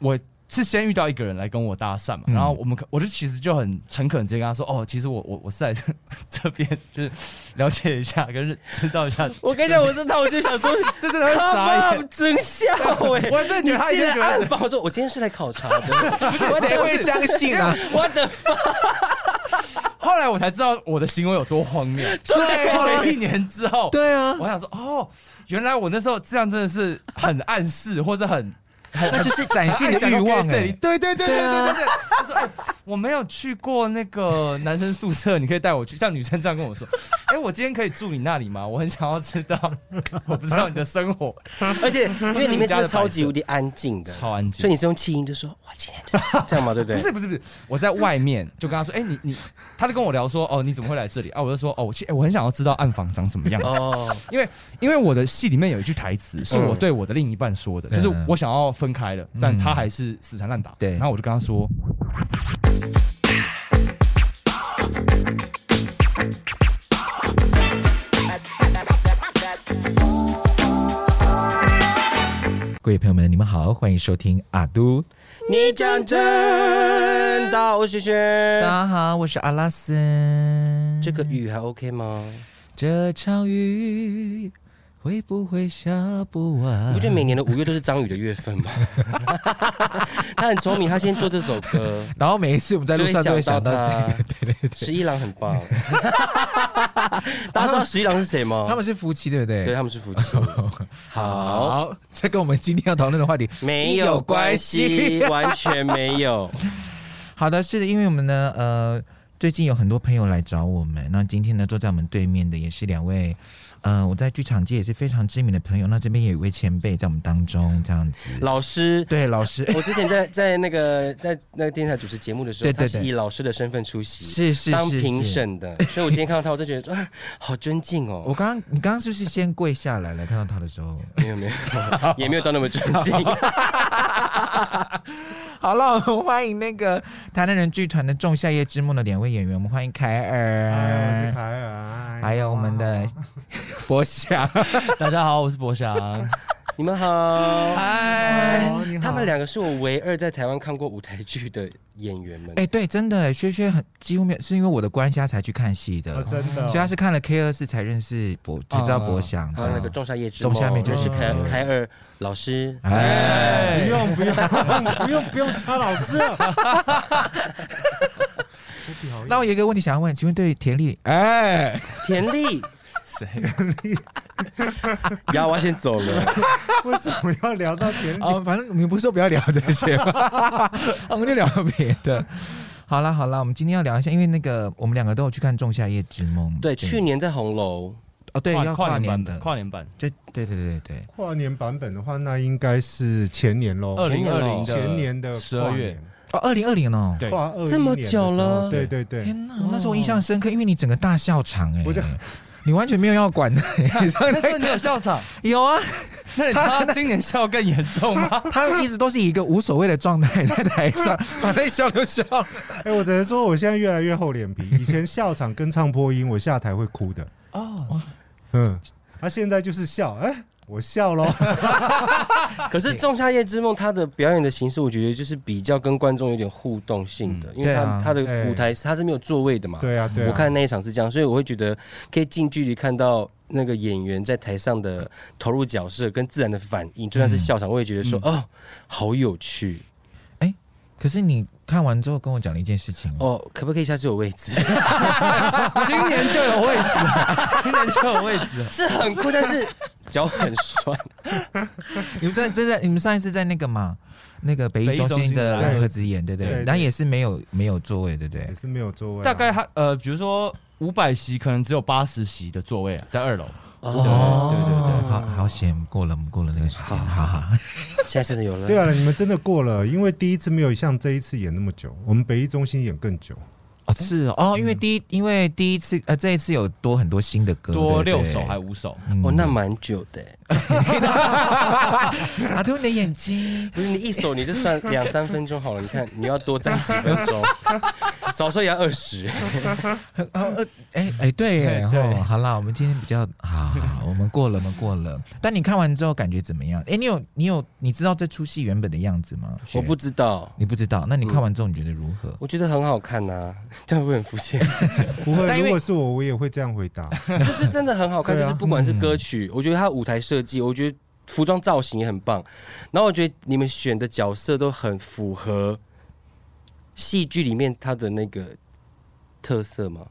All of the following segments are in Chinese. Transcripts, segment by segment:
我。是先遇到一个人来跟我搭讪嘛，然后我们我就其实就很诚恳直接跟他说，哦，其实我我我是在这边就是了解一下，跟知道一下。我跟你讲，我这套我就想说，这真的很傻眼，真笑哎！我这女孩子暗访，我说我今天是来考察的，不是谁会相信啊？我的妈！后来我才知道我的行为有多荒谬。对，过了一年之后，对啊，我想说，哦，原来我那时候这样真的是很暗示，或者很。那就是展现的欲望哎，对对对对对对对。他说：“哎，我没有去过那个男生宿舍，你可以带我去。”像女生这样跟我说：“ 哎，我今天可以住你那里吗？我很想要知道，我不知道你的生活。而且因为里面是超级无敌安静的，超安静，所以你是用气音就说：‘我今天这样吗？’对不对？不是不是不是，我在外面就跟他说：‘哎，你你，他就跟我聊说：‘哦，你怎么会来这里？’啊，我就说：‘哦，我我很想要知道暗房长什么样子。’哦，因为因为我的戏里面有一句台词是我对我的另一半说的，就是我想要分开了，但。他还是死缠烂打，对，然后我就跟他说：“各位朋友们，你们好，欢迎收听阿都，你讲真，大家好，我是轩轩，大家好，我是阿拉斯。这个雨还 OK 吗？这场雨。”会不会下不完？你不觉得每年的五月都是张宇的月份吗？他很聪明，他先做这首歌，然后每一次我们在路上都会想到这个。对对对，十一郎很棒。大家知道十一郎是谁吗？他们是夫妻，对不对？对，他们是夫妻。好，这跟我们今天要讨论的话题没有关系，完全没有。好的，是的，因为我们呢，呃，最近有很多朋友来找我们，那今天呢，坐在我们对面的也是两位。嗯、呃，我在剧场界也是非常知名的朋友。那这边也有一位前辈在我们当中，这样子。老师，对老师，我之前在在那个在那个电视台主持节目的时候，对对对，他是以老师的身份出席，是是当评审的。所以我今天看到他，我就觉得 啊，好尊敬哦。我刚刚，你刚刚是不是先跪下来了？看到他的时候，没有没有，也没有到那么尊敬。好了，我们欢迎那个台南人剧团的《仲夏夜之梦》的两位演员，我们欢迎凯尔，我是凯尔，还有我们的。博翔，大家好，我是博翔，你们好，嗨，他们两个是我唯二在台湾看过舞台剧的演员们。哎，对，真的，薛薛很几乎没有，是因为我的关系才去看戏的，真的，所以他是看了 K 二四才认识博，才知道博翔，还有那个《仲夏夜之梦》，仲夏面就是凯凯尔老师，哎，不用不用不用不用插老师了。那我有一个问题想要问，请问对田丽，哎，田丽。谁？呀，我要先走了。为什么要聊到田？哦，反正你们不是说不要聊这些吗？我们就聊别的。好了好了，我们今天要聊一下，因为那个我们两个都有去看《仲夏夜之梦》。对，去年在红楼。哦，对，要跨年的跨年版。对对对对对，跨年版本的话，那应该是前年喽。二零二零前年的十二月。哦，二零二零哦，对，这么久了。对对对。天哪，那时候我印象深刻，因为你整个大笑场哎。你完全没有要管的，那时候你有笑场？有啊，那你他今年笑更严重吗？他一直都是以一个无所谓的状态在台上，反正笑就笑。哎，我只能说，我现在越来越厚脸皮。以前笑场跟唱破音，我下台会哭的。哦，嗯，他现在就是笑，哎。我笑喽，可是《仲夏夜之梦》它的表演的形式，我觉得就是比较跟观众有点互动性的，因为它它的舞台它是没有座位的嘛。对啊，对啊。我看那一场是这样，所以我会觉得可以近距离看到那个演员在台上的投入角色跟自然的反应，就算是笑场，我也觉得说哦，好有趣。哎，可是你看完之后跟我讲了一件事情哦，可不可以下次有位置？今年就有位置，今年就有位置，是很酷，但是。脚很酸，你们在真在你们上一次在那个嘛，那个北艺中心的蓝盒子演，对不对，然后也是没有没有座位，对不对？也是没有座位。大概他呃，比如说五百席，可能只有八十席的座位啊，在二楼。哦，对对对，好好险，过了我们过了那个时间，哈哈。现在真的有了。对啊，你们真的过了，因为第一次没有像这一次演那么久，我们北艺中心演更久。哦，是哦，因为第一，因为第一次，呃，这一次有多很多新的歌，多六首还五首，哦，那蛮久的。阿杜，你的眼睛，不是你一首你就算两三分钟好了，你看你要多站几分钟。少说也要二十。哎哎，对耶，对哦，好啦，我们今天比较好，好，我们过了，我们过了。但你看完之后感觉怎么样？哎，你有你有你知道这出戏原本的样子吗？我不知道，你不知道。那你看完之后你觉得如何？我觉得很好看呐，这样会很肤浅。不会，如果是我，我也会这样回答。就是真的很好看，就是不管是歌曲，我觉得它舞台设计，我觉得服装造型也很棒。然后我觉得你们选的角色都很符合戏剧里面它的那个特色嘛。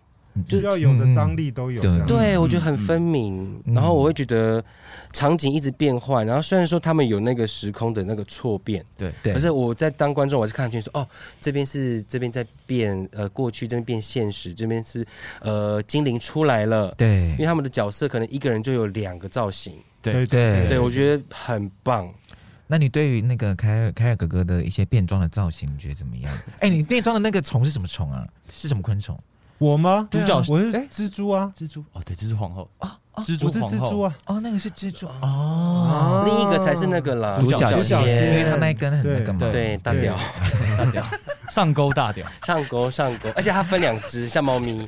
就要有的张力都有，对，我觉得很分明。然后我会觉得场景一直变换，然后虽然说他们有那个时空的那个错变，对，可是我在当观众，我是看清楚说，哦，这边是这边在变，呃，过去这边变现实，这边是呃精灵出来了，对，因为他们的角色可能一个人就有两个造型，对对。对，我觉得很棒。那你对于那个凯尔凯尔哥哥的一些变装的造型，你觉得怎么样？哎，你变装的那个虫是什么虫啊？是什么昆虫？我吗？独角，我是蜘蛛啊，蜘蛛。哦，对，蜘蛛皇后。啊，蜘蛛是蜘蛛啊，哦，那个是蜘蛛。哦，另一个才是那个啦，独角仙，因为它那一根很那个嘛，对，大屌，大屌，上钩大屌，上钩上钩，而且它分两只，像猫咪。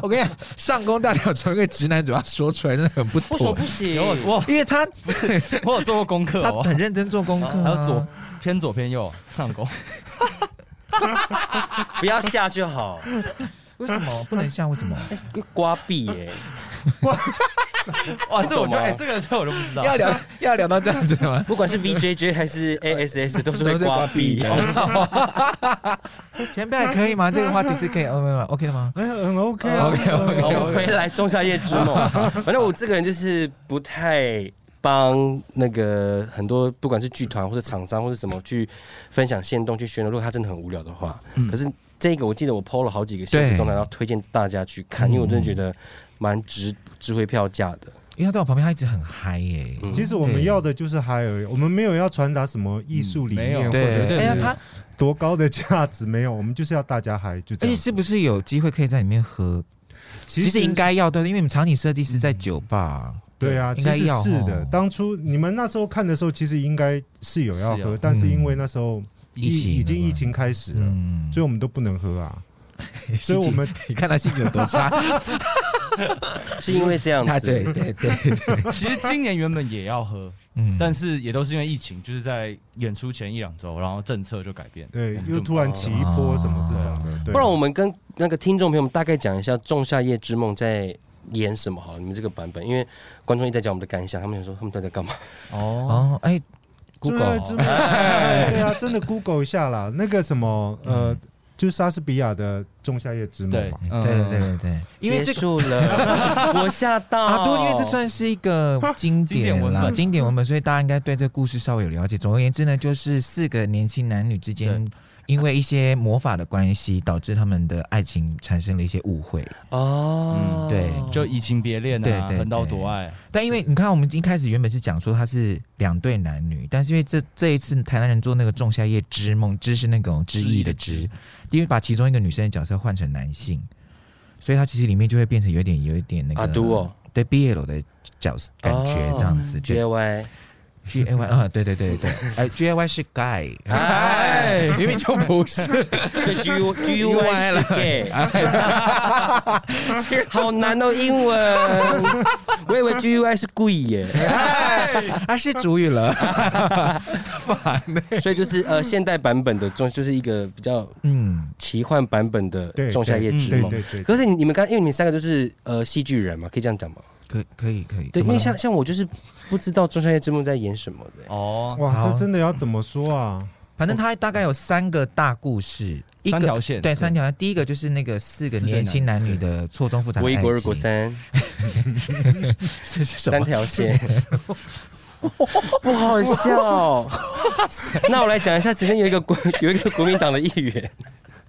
我跟你讲，上钩大屌从一个直男嘴巴说出来，真的很不妥。为什么不行？我因为他不是，我有做过功课，他很认真做功课，还有左偏左偏右上钩，不要下就好。为什么不能下？为什么？刮壁耶！哇，哇，这我就哎，这个这我都不知道。要聊要聊到这样子的吗？不管是 VJJ 还是 ASS，都是会刮壁的。前辈还可以吗？这个话题是可以 OK 吗？OK 的吗？哎，很 OK OK OK。我们回来《仲夏夜之梦》，反正我这个人就是不太帮那个很多，不管是剧团或者厂商或者什么去分享线动去宣传。如果他真的很无聊的话，可是。这个我记得我 PO 了好几个限时动态，然后推荐大家去看，因为我真的觉得蛮值值回票价的。因为他在我旁边，他一直很嗨耶。其实我们要的就是嗨而已，我们没有要传达什么艺术理念或者是他多高的价值，没有，我们就是要大家嗨。就这样。是不是有机会可以在里面喝？其实应该要对，因为你们场景设计师在酒吧。对啊，应该要是的。当初你们那时候看的时候，其实应该是有要喝，但是因为那时候。疫情已经疫情开始了，嗯、所以我们都不能喝啊。情 所以我们你看他心情有多差，是因为这样子。对对对对，其实今年原本也要喝，嗯，但是也都是因为疫情，就是在演出前一两周，然后政策就改变，对，又突然起一波什么这种的。哦、不然我们跟那个听众朋友们大概讲一下《仲夏夜之梦》在演什么好了？你们这个版本，因为观众一直在讲我们的感想，他们想说他们都在干嘛？哦哦，哎。Google，对啊，真的 Google 一下啦。那个什么，呃，就是莎士比亚的《仲夏夜之梦》嘛。对对对对，因为结束了，我吓到。阿多，因为这算是一个经典了，经典文本，所以大家应该对这个故事稍微有了解。总而言之呢，就是四个年轻男女之间。因为一些魔法的关系，导致他们的爱情产生了一些误会。哦，嗯，对，就移情别恋啊，对对，横刀夺爱。但因为你看，我们一开始原本是讲说他是两对男女，但是因为这这一次台南人做那个《仲夏夜之梦》，之是那种之意的之，因为把其中一个女生的角色换成男性，所以他其实里面就会变成有一点有一点那个啊，对哦，对 BL 的角色感觉这样子。JY G A Y 啊，对对对对，哎，G A Y 是 guy，哎，明明就不是，就 G G U Y 了，gay，好难哦，英文，我以为 G U Y 是贵耶，他是主语了，所以就是呃，现代版本的中就是一个比较嗯。奇幻版本的仲夏夜之梦，可是你们刚因为你们三个都是呃戏剧人嘛，可以这样讲吗？可可以可以，对，因为像像我就是不知道《仲夏夜之梦》在演什么的。哦，哇，这真的要怎么说啊？反正它大概有三个大故事，三条线，对，三条线。第一个就是那个四个年轻男女的错综复杂的爱情，国二国三，三条线，不好笑。那我来讲一下，之前有一个国 有一个国民党的议员。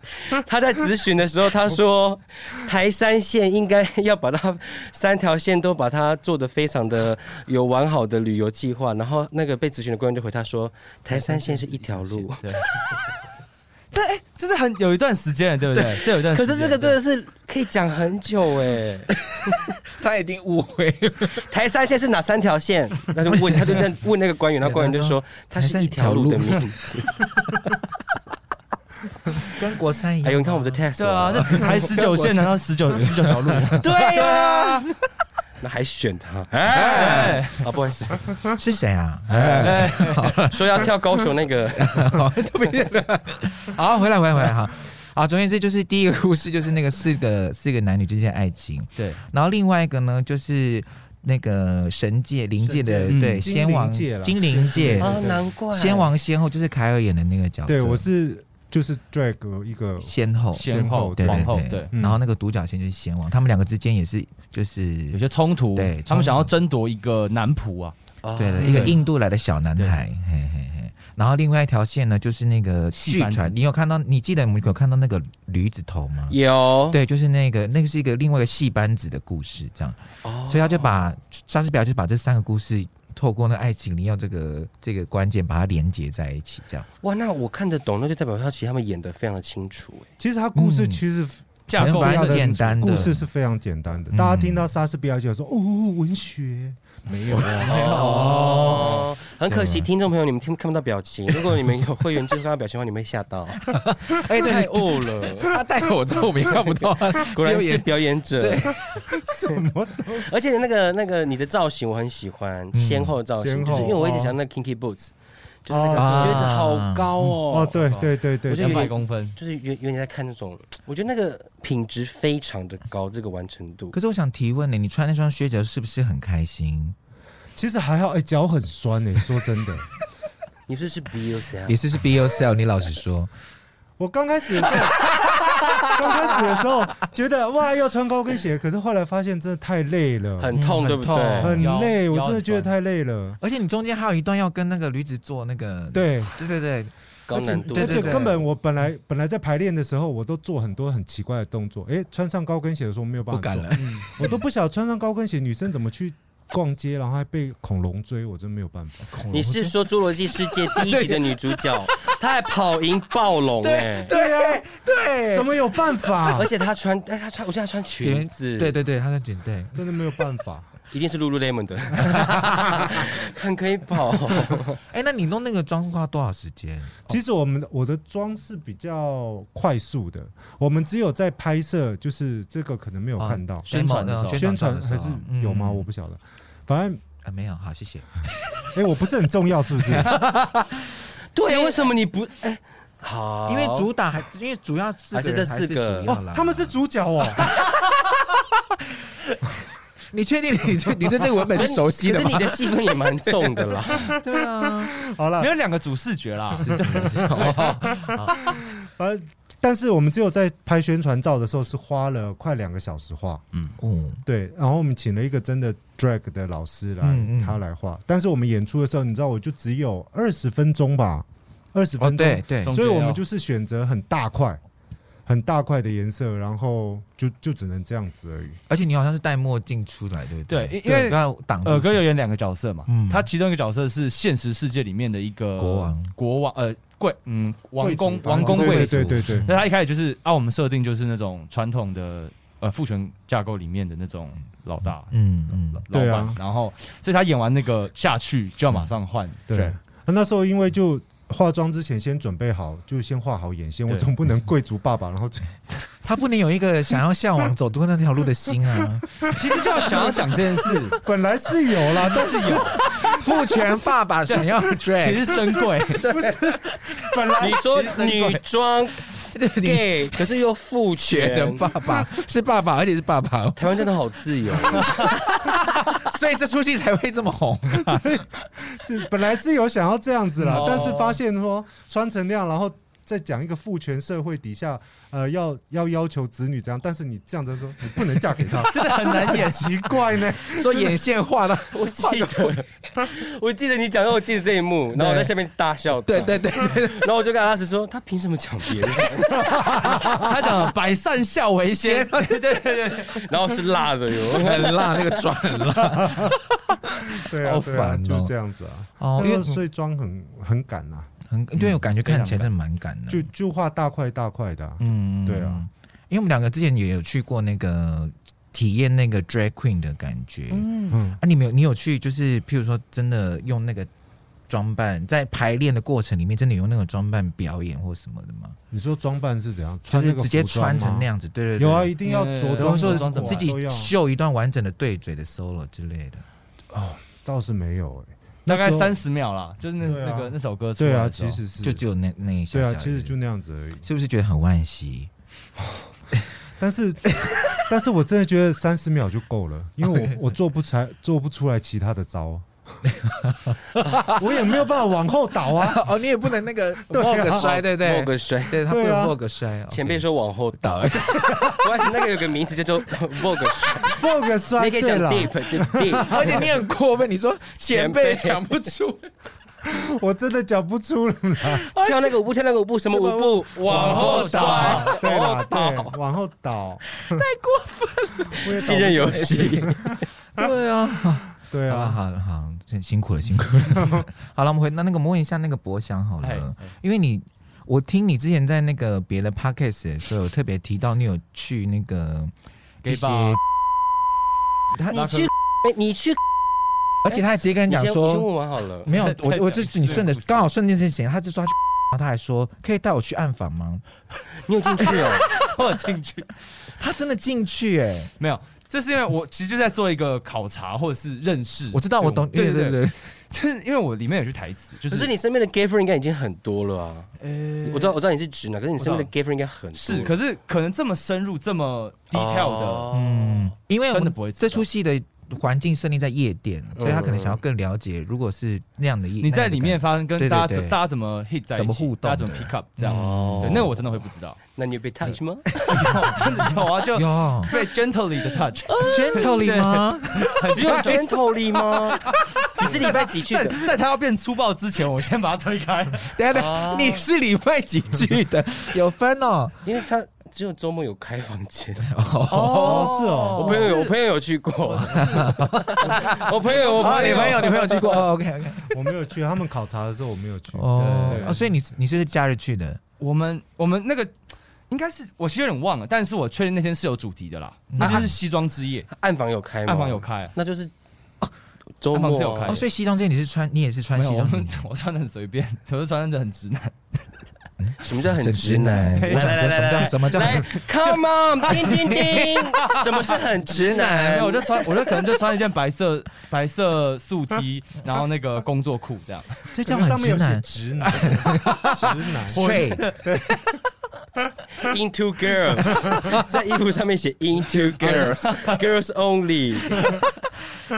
他在咨询的时候，他说台山线应该要把它三条线都把它做的非常的有完好的旅游计划。然后那个被咨询的官员就回他说，台山线是一条路。对，这哎，这是很有一段时间了，对不对？这有一段时间。可是这个真的是可以讲很久哎。他已经误会台山线是哪三条线？那就问，他就在问那个官员，那官员就说，它是一条路的名字。跟国三一样。哎呦，你看我们的 test，对啊，这台十九线难道十九 十九条路？对啊，那还选他？哎，啊，不好意思，是谁啊？哎，说要跳高手那个，好特别好，回来回来回来哈。好，总而言之，就是第一个故事，就是那个四个四个男女之间的爱情。对，然后另外一个呢，就是那个神界灵界的对仙王精灵界啊，难怪仙王仙后就是凯尔演的那个角色。对，我是就是 drag 一个先后先后对对对，然后那个独角仙就是先王，他们两个之间也是就是有些冲突，对他们想要争夺一个男仆啊，对的，一个印度来的小男孩，嘿嘿嘿。然后另外一条线呢，就是那个剧团，你有看到？你记得我们有看到那个驴子头吗？有，对，就是那个，那个是一个另外一个戏班子的故事，这样。哦。所以他就把莎士比亚就把这三个故事透过那爱情你要这个这个关键把它连接在一起，这样。哇，那我看得懂，那就代表他其实他们演的非常的清楚。其实他故事其实架构非常简单的，故事是非常简单的。大家听到莎士比亚就说：“哦，文学。”没有哦，很可惜，听众朋友你们听看不到表情。如果你们有会员制看到表情的话，你们会吓到。哎，太哦了，他戴口罩我们看不到。果然是表演者。对，什么？而且那个那个你的造型我很喜欢，先后造型，就是因为我一直想那个 Kinky Boots。就是那个靴子好高哦！哦，对对对对，两百公分，就是有有点在看那种，我觉得那个品质非常的高，这个完成度。可是我想提问你，你穿那双靴子是不是很开心？其实还好，哎，脚很酸哎，说真的。你是是 Be yourself，你是是 Be yourself，你老实说。我刚开始的时候，刚开始的时候觉得哇要穿高跟鞋，可是后来发现真的太累了，很痛，对不对？很累，我真的觉得太累了。而且你中间还有一段要跟那个驴子做那个，对对对对，高难度。而且根本我本来本来在排练的时候，我都做很多很奇怪的动作。哎，穿上高跟鞋的时候没有办法做，我都不晓得穿上高跟鞋女生怎么去。逛街，然后还被恐龙追，我真没有办法。你是说《侏罗纪世界》第一集的女主角，她还跑赢暴龙？哎，对呀，对，怎么有办法？而且她穿，哎，她穿，我现在穿裙子，对对对，她穿裙，对，真的没有办法，一定是 Lululemon 的，很可以跑。哎，那你弄那个妆花多少时间？其实我们我的妆是比较快速的，我们只有在拍摄，就是这个可能没有看到宣传的宣传还是有吗？我不晓得。反正啊，没有，好，谢谢。哎，我不是很重要，是不是？对，为什么你不？哎，好，因为主打还因为主要是还是这四个哦，他们是主角哦。你确定你这你对这个文本是熟悉的吗？你的戏份也蛮重的啦。对啊，好了，没有两个主视觉啦。反正。但是我们只有在拍宣传照的时候是花了快两个小时画，嗯，哦，对，然后我们请了一个真的 drag 的老师来，嗯嗯他来画。但是我们演出的时候，你知道，我就只有二十分钟吧，二十分钟，哦、对对，所以我们就是选择很大块、很大块的颜色，然后就就只能这样子而已。而且你好像是戴墨镜出来，对不对？对，因为尔哥有演两个角色嘛，嗯，他其中一个角色是现实世界里面的一个国王，国王，呃。贵嗯，王公王公贵族，对对对对。那他一开始就是啊，我们设定就是那种传统的呃父权架构里面的那种老大，嗯嗯，老板。然后，所以他演完那个下去就要马上换。对，那时候因为就化妆之前先准备好，就先画好眼线。我总不能贵族爸爸，然后 他不能有一个想要向往走多那条路的心啊。其实就要想要讲这件事，本来是有啦，但是有。父权爸爸想要 drag，其实深贵，不是。本来你说女装 gay，可是又父权的爸爸是爸爸，而且是爸爸。台湾真的好自由，所以这出戏才会这么红啊。本来是有想要这样子啦，但是发现说穿成那样，然后。在讲一个父权社会底下，呃，要要要求子女这样，但是你这样子说，你不能嫁给他，真的很难演，奇怪呢。说眼线画的，我记得，我记得你讲，我记得这一幕，然后我在下面大笑，对对对，然后我就跟阿拉斯说，他凭什么讲别人？他讲百善孝为先，对对对，然后是辣的哟，很辣，那个妆很辣，对啊，好烦，就是这样子啊，哦，因为所以妆很很赶呐。很对，我感觉看起来真的蛮赶的，就就画大块大块的，嗯，对啊，因为我们两个之前也有去过那个体验那个 drag queen 的感觉，嗯嗯，啊，你没有，你有去就是譬如说真的用那个装扮，在排练的过程里面，真的有那个装扮表演或什么的吗？你说装扮是怎样？就是直接穿成那样子？对对对，有啊，一定要着装，说自己秀一段完整的对嘴的 solo 之类的。哦，倒是没有哎，大概三十秒啦，就是那那个那首歌。对啊，其实是就只有那那一下。对啊，其实就那样子而已。是不是觉得很惋惜？但是，但是我真的觉得三十秒就够了，因为我 我做不出来，做不出来其他的招，我也没有办法往后倒啊！哦，你也不能那个 vogue 摔，对不对？vogue 摔，对他不能 vogue 摔。前辈说往后倒，我还是那个有个名词叫做 vogue 摔，vogue 摔，你可以讲 deep，deep，而且你很过分，你说前辈讲不出。我真的讲不出来，跳那个舞步，跳那个舞步，什么舞？步？往后倒，对吧？对，往后倒，太过分了。信任游戏，对啊，对啊，好了，好，辛苦了，辛苦了。好了，我们回那那个，我们问一下那个博翔好了，因为你，我听你之前在那个别的 podcast 的时候，有特别提到你有去那个一些，你去，你去。而且他还直接跟人讲说，问完好了，没有，我我这你顺着刚好顺这件事情，他就说他去，然后他还说可以带我去暗访吗？你有进去哦？我有进去，他真的进去哎？没有，这是因为我其实就在做一个考察或者是认识。我知道，我懂，对对对，就是因为我里面有句台词，就是可是你身边的 gay friend 应该已经很多了啊。我知道，我知道你是直男，可是你身边的 gay friend 应该很多。是，可是可能这么深入、这么 detail 的，嗯，因为真的不会这出戏的。环境设定在夜店，所以他可能想要更了解，如果是那样的夜，你在里面发生跟大家大家怎么 hit 在一起，怎么互动，大家怎么 pick up 这样，对，那我真的会不知道。那你有被 touch 吗？真的有啊，就被 gently 的 touch，gently 吗？只有 gently 吗？你是礼拜几去的？在他要变粗暴之前，我先把他推开。等下等下，你是礼拜几去的？有分哦，因为他。只有周末有开房间。哦，是哦，我朋友有，我朋友有去过，我朋友，我朋友，你朋友，你朋友去过，OK OK，我没有去，他们考察的时候我没有去，哦，所以你你是假日去的？我们我们那个应该是我其实有点忘了，但是我确定那天是有主题的啦，那就是西装之夜，暗房有开吗？暗房有开，那就是周末是有开，哦，所以西装之夜你是穿，你也是穿西装，我 穿的很随便，我是穿的很直男。什么叫很直男？我想说什么叫什么叫？Come on，叮叮叮！什么是很直男？没有，我就穿，我就可能就穿一件白色白色素 T，然后那个工作裤这样。这叫很直男？直男，直男。Straight。Into girls，在衣服上面写 Into girls，girls only。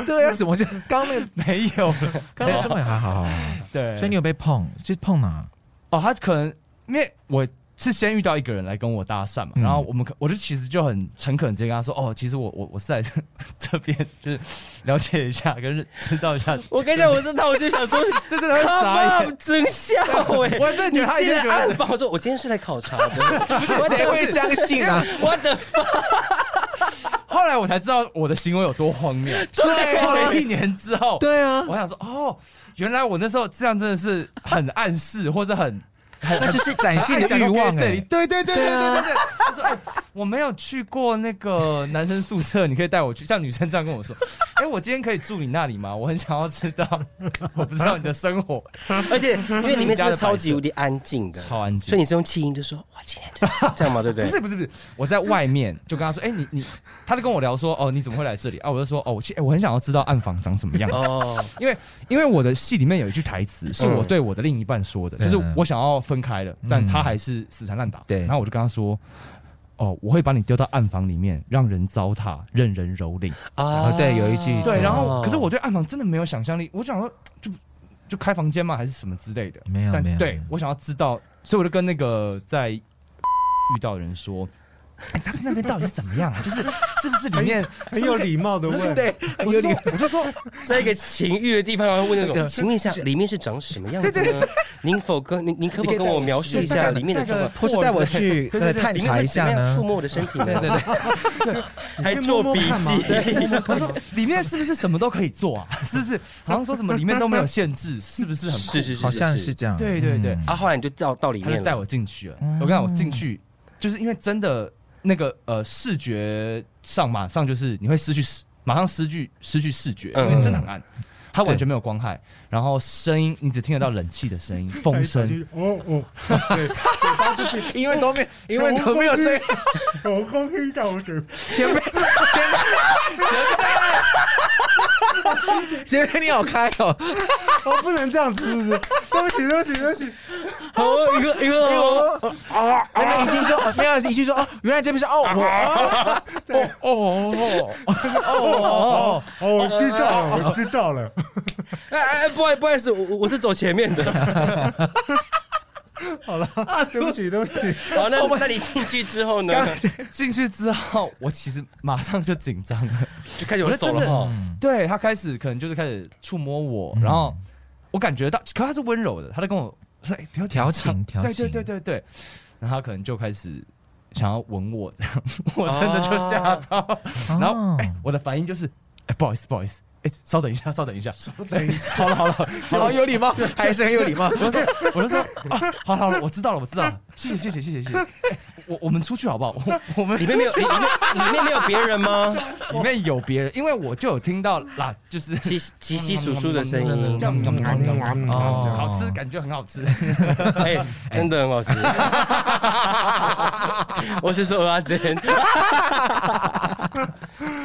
对啊，怎么就刚那没有了？刚那这么还好好。对，所以你有被碰？是碰哪？哦，他可能。因为我是先遇到一个人来跟我搭讪嘛，然后我们我就其实就很诚恳直接跟他说，哦，其实我我我是在 这边就是了解一下，跟知道一下。我跟你讲，我知道，我就想说，这真的很傻，真笑哎！我真的觉得他一直暗访，我说我今天是来考察的，谁会相信啊？我的，后来我才知道我的行为有多荒谬。对，过了一年之后，对啊，我想说，哦，原来我那时候这样真的是很暗示，或者很。那就是展现的欲望哎！对对对对对对对，他说：“哎，我没有去过那个男生宿舍，你可以带我去。”像女生这样跟我说：“ 哎，我今天可以住你那里吗？我很想要知道，我不知道你的生活，而且因为里面真的超级无敌安静的，超安静。所以你是用气音就说：‘我今天这样吗？’对不对？不是不是不是，我在外面就跟他说：‘哎，你你，他就跟我聊说：‘哦，你怎么会来这里？’啊，我就说：‘哦，我其实我很想要知道暗房长什么样哦，因为因为我的戏里面有一句台词是我对我的另一半说的，就是我想要分开了，但。他还是死缠烂打，对。然后我就跟他说：“哦，我会把你丢到暗房里面，让人糟蹋，任人蹂躏。”啊，对，有一句对。然后，可是我对暗房真的没有想象力。我想说，就就开房间吗？还是什么之类的？没有，但对我想要知道，所以我就跟那个在遇到的人说。哎，他在那边到底是怎么样啊？就是是不是里面很有礼貌的问？对，很有礼。我就说，在一个情欲的地方，然后问那种，请问一下，里面是长什么样子呢？您否跟您您可否跟我描述一下里面的状况？或是带我去探查一下呢？触摸我的身体呢？对对对，还做笔记。他说里面是不是什么都可以做啊？是不是？好像说什么里面都没有限制，是不是很？是是是，好像是这样。对对对。啊，后来你就到到里面，带我进去了。我跟你讲，我进去就是因为真的。那个呃，视觉上马上就是你会失去视，马上失去失去视觉，因为真的很暗。它完全没有光害，然后声音你只听得到冷气的声音、风声。哦哦，对，嘴巴就变，因为都没，因为都没有声音，我空气到我嘴前面，前面，前面 你好开哦，我不能这样子，是不是？对不起，对不起，对不起。好，一个一个啊，那边已经说，没有，已经说哦，原来这边是哦，哦哦哦哦哦，我知道了，我知道了。哎哎，不好意思，不好意思，我我是走前面的。好了，对不起，对不起。好，那那你进去之后呢？进去之后，我其实马上就紧张了，就开始有手了哈。对，他开始可能就是开始触摸我，然后我感觉到，可他是温柔的，他在跟我说：“哎，不要调情，调情。”对对对对对。然后他可能就开始想要吻我，这样我真的就吓到。然后哎，我的反应就是：“哎，不好意思，不好意思。”哎，稍等一下，稍等一下，稍等一下。好了好了，好有礼貌，还是很有礼貌。我说，我就说啊，好了好了，我知道了，我知道了，谢谢谢谢谢谢谢谢。我我们出去好不好？我 我们里面没有里面 里面没有别人吗？里面有别人，因为我就有听到啦，就是稀稀稀疏疏的声音。哦，好吃，感觉很好吃。哎，真的很好吃。我是说阿珍。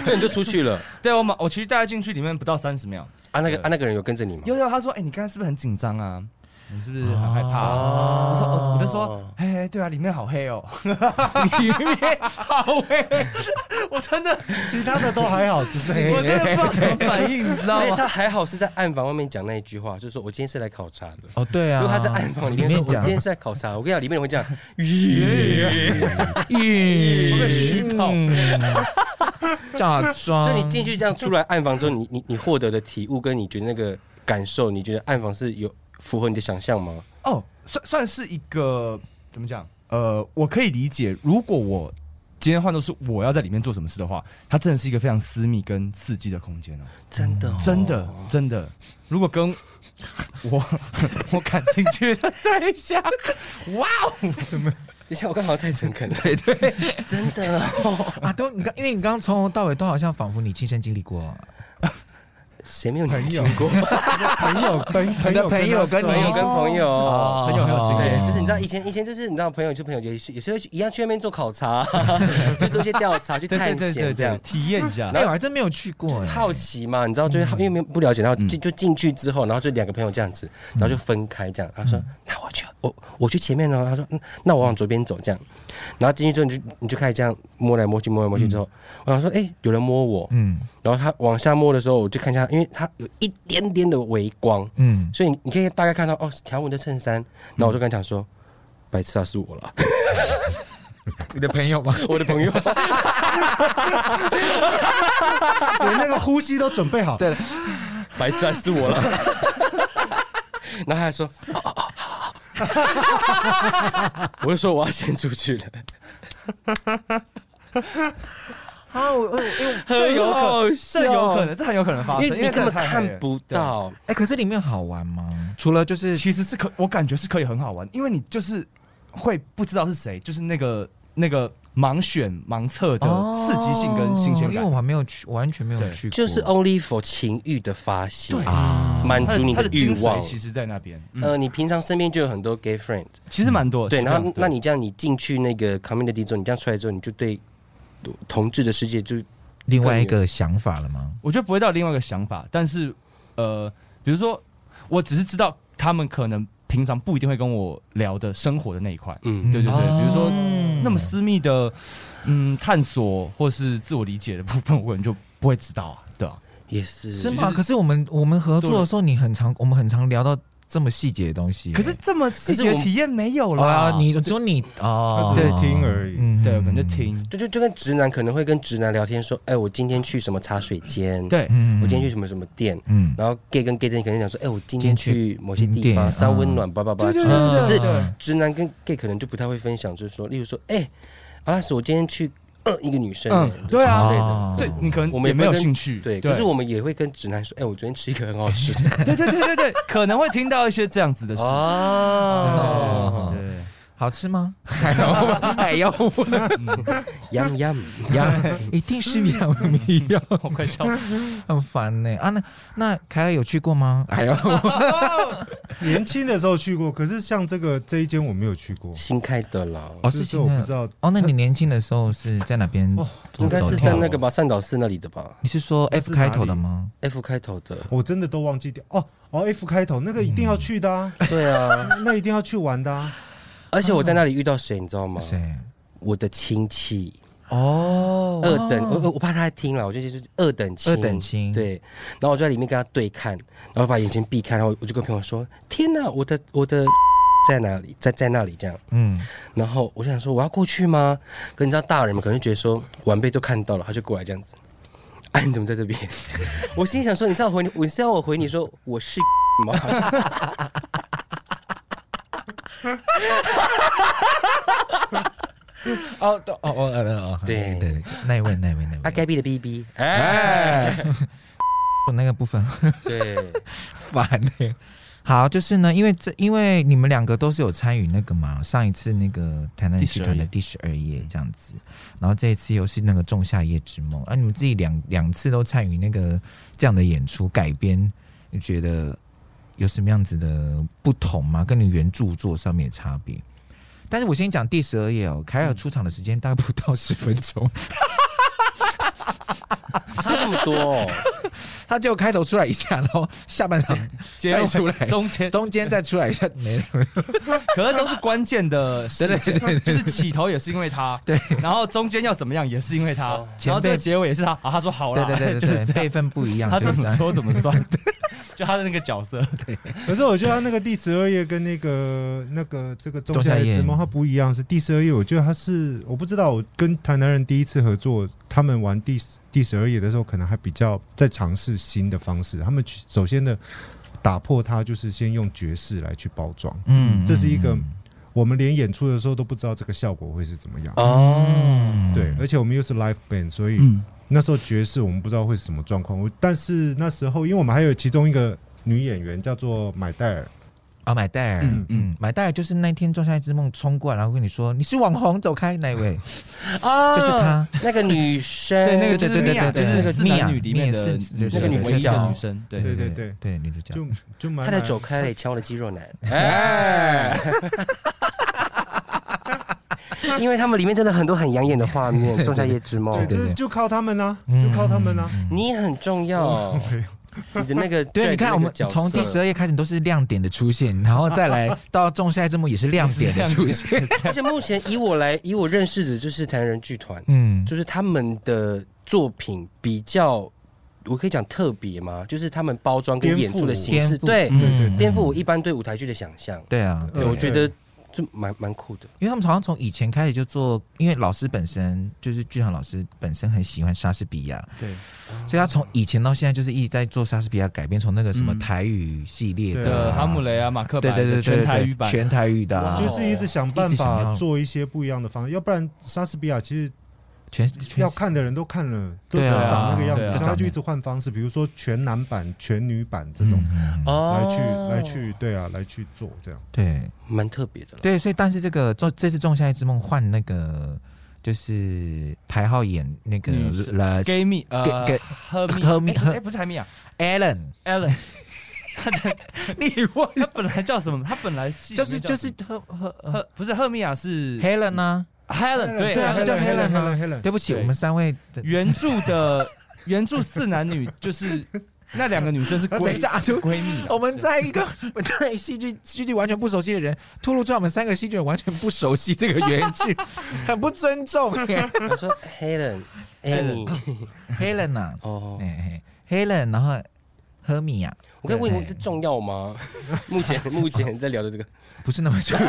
对，你就出去了。对，我们我其实带他进去里面不到三十秒。啊，那个啊，那个人有跟着你吗？有有，他说：“哎，你刚才是不是很紧张啊？你是不是很害怕？”我说：“我就说，嘿，对啊，里面好黑哦，里面好黑。”我真的，其他的都还好，只是 我真的不知道怎么反应，你知道吗？他还好是在暗房外面讲那一句话，就是说我今天是来考察的。哦，对啊。如果他在暗房里面说，我今天是来考察，我跟你讲，里面人会讲，咦咦虚报。假装，就你进去这样出来暗房之后，你你你获得的体悟跟你觉得那个感受，你觉得暗房是有符合你的想象吗？哦，算算是一个怎么讲？呃，我可以理解，如果我今天换作是我要在里面做什么事的话，它真的是一个非常私密跟刺激的空间哦，真的，真的，真的。如果跟我 我感兴趣的对象，哇哦，怎么？等一下，我刚好太诚恳了。对对，真的哦啊，都你刚，因为你刚刚从头到尾都好像仿佛你亲身经历过。谁没有朋友 过？朋友跟朋友朋友跟朋友跟朋友，朋友很有经验。就是你知道以前以前就是你知道朋友就朋友也是也是会一样去那边做考察，就做一些调查去探险这样体验一下。没有，还真没有去过。好奇嘛，你知道就是因为没不了解，然后进就进去之后，然后就两个朋友这样子，然后就分开这样。他说：“那我去，我我去前面呢。”他说：“嗯，那我往左边走这样。”然后进去之后，你就你就开始这样摸来摸去，摸来摸去之后，我想说，哎，有人摸我，嗯，然后他往下摸的时候，我就看一下，因为他有一点点的微光，嗯，所以你你可以大概看到，哦，是条纹的衬衫，然后我就跟他讲说，白痴啊，是我了，你的朋友吗？我的朋友，连那个呼吸都准备好，对，白痴啊，是我了，然后他还说。我就说我要先出去了。啊，我我这有可这有可能，这很有可能发生，因为你根本看不到。哎，可是里面好玩吗？除了就是，其实是可，我感觉是可以很好玩，因为你就是会不知道是谁，就是那个那个。盲选盲测的刺激性跟新鲜感，因为我还没有去，完全没有去过，就是 only for 情欲的发泄，满足你的欲望。其实，在那边，呃，你平常身边就有很多 gay friend，其实蛮多。对，然后那你这样，你进去那个 community 之后，你这样出来之后，你就对同志的世界就另外一个想法了吗？我觉得不会到另外一个想法，但是呃，比如说，我只是知道他们可能。平常不一定会跟我聊的生活的那一块，嗯，对对对，比如说那么私密的，嗯，探索或是自我理解的部分，我可能就不会知道啊，对啊，也是，是吗？可是我们我们合作的时候，你很常我们很常聊到。这么细节的东西，可是这么细节的体验没有了啊！你只有你啊，对，听而已，对，可能就听，就就就跟直男可能会跟直男聊天说，哎，我今天去什么茶水间，对，我今天去什么什么店，嗯，然后 gay 跟 gay 之间可能讲说，哎，我今天去某些地方，三温暖，叭叭叭，可是直男跟 gay 可能就不太会分享，就是说，例如说，哎，阿拉斯，我今天去。一个女生，嗯，对啊，对，你可能我们也没有兴趣，对，可是我们也会跟直男说，哎，我昨天吃一个很好吃的，对对对对对，可能会听到一些这样子的事，哦，对，好吃吗？还要还要问，yum yum yum，一定是 yum yum，我快笑，很烦呢。啊，那那凯尔有去过吗？还要 年轻的时候去过，可是像这个这一间我没有去过，新开的啦。哦，是新的，我不知道。哦，那你年轻的时候是在哪边？应该是在那个吧，善导寺那里的吧？你是说 F 开头的吗？F 开头的，我真的都忘记掉。哦哦，F 开头那个一定要去的啊！对啊，那一定要去玩的啊！而且我在那里遇到谁，你知道吗？谁？我的亲戚哦，二等，我我怕他听了，我就就是二等亲，二等亲。对，然后我就在里面跟他对看，然后把眼睛避开，然后我就跟朋友说：“天哪，我的我的 在哪里？在在那里？”这样，嗯。然后我就想说：“我要过去吗？”可你知道，大人们可能觉得说晚辈都看到了，他就过来这样子。哎，你怎么在这边？我心想说：“你是要回你，我是要我回你说我是吗？” 哈哦，哦哦哦，对。对对，那一位那一位那位，啊，该闭的 B B，，哎，我 那个部分，对，烦呢。好，就是呢，因为这因为你们两个都是有参与那个嘛，上一次那个台南集团的第十二页。这样子，然后这一次又是那个仲夏夜之梦，而、啊、你们自己两两次都参与那个这样的演出改编，你觉得？有什么样子的不同吗？跟你原著作上面的差别？但是我先讲第十二页哦，凯尔出场的时间大概不到十分钟，差这么多哦，他就开头出来一下，然后下半场再出来，中间。中间再出来一下，没了。可是都是关键的事情，就是起头也是因为他，对，然后中间要怎么样也是因为他，然后这个结尾也是他，啊，他说好了，对对对对，辈分不一样，他怎么说怎么算。就他的那个角色，对。可是我觉得他那个第十二页跟那个那个这个仲夏夜之梦，它不一样。是第十二页，我觉得他是我不知道，我跟台南人第一次合作，他们玩第第十二页的时候，可能还比较在尝试新的方式。他们首先的打破它，就是先用爵士来去包装。嗯，这是一个我们连演出的时候都不知道这个效果会是怎么样。哦，对，而且我们又是 live band，所以。那时候爵士我们不知道会是什么状况，但是那时候因为我们还有其中一个女演员叫做买戴尔啊，买戴尔，嗯嗯，买戴尔就是那天《仲夏夜之梦》冲过来，然后跟你说你是网红，走开那一位？啊，就是他。那个女生，对，那个对对对对，就是那个四男女里面的那个女主角。女生，对对对对对。女主角，就就买她在走开了，抢我的肌肉男，哎。因为他们里面真的很多很养眼的画面，《仲夏夜之梦》对，对，对，就靠他们呢、啊，就靠他们呢、啊。你很重要，你的那个 对，你看我们从第十二页开始都是亮点的出现，然后再来 到《仲夏夜之梦》也是亮点的出现。而且目前以我来以我认识的，就是台南人剧团，嗯，就是他们的作品比较，我可以讲特别吗？就是他们包装跟演出的形式，对，颠覆我一般对舞台剧的想象。对啊，对，我觉得。就蛮蛮酷的，因为他们好像从以前开始就做，因为老师本身就是剧场老师本身很喜欢莎士比亚，对，所以他从以前到现在就是一直在做莎士比亚改编，从那个什么台语系列的《哈姆雷》啊、马克白，对对对，全台语版，全台语的，就是一直想办法做一些不一样的方式，要不然莎士比亚其实。全要看的人都看了，都长那个样子，他就一直换方式，比如说全男版、全女版这种，来去来去，对啊，来去做这样，对，蛮特别的。对，所以但是这个这这次《仲夏夜之梦》换那个就是台号演那个了，Gay Me，呃，给赫赫米，哎，不是海米啊，Alan，Alan，他的你忘他本来叫什么？他本来就是就是赫赫赫，不是赫米亚是 Helen 呢？Helen 对对啊，就叫 Helen 啊。Helen，对不起，我们三位原著的 原著四男女就是那两个女生是闺 闺蜜。我们在一个 对戏剧戏剧完全不熟悉的人，吐露出我们三个戏剧人完全不熟悉这个原剧，很不尊重。我说 Helen，Amy，Helen 呐，哦，Helen，然后 Hermy 啊，我可以问你，这重要吗？目前目前在聊的这个。不是那么重要，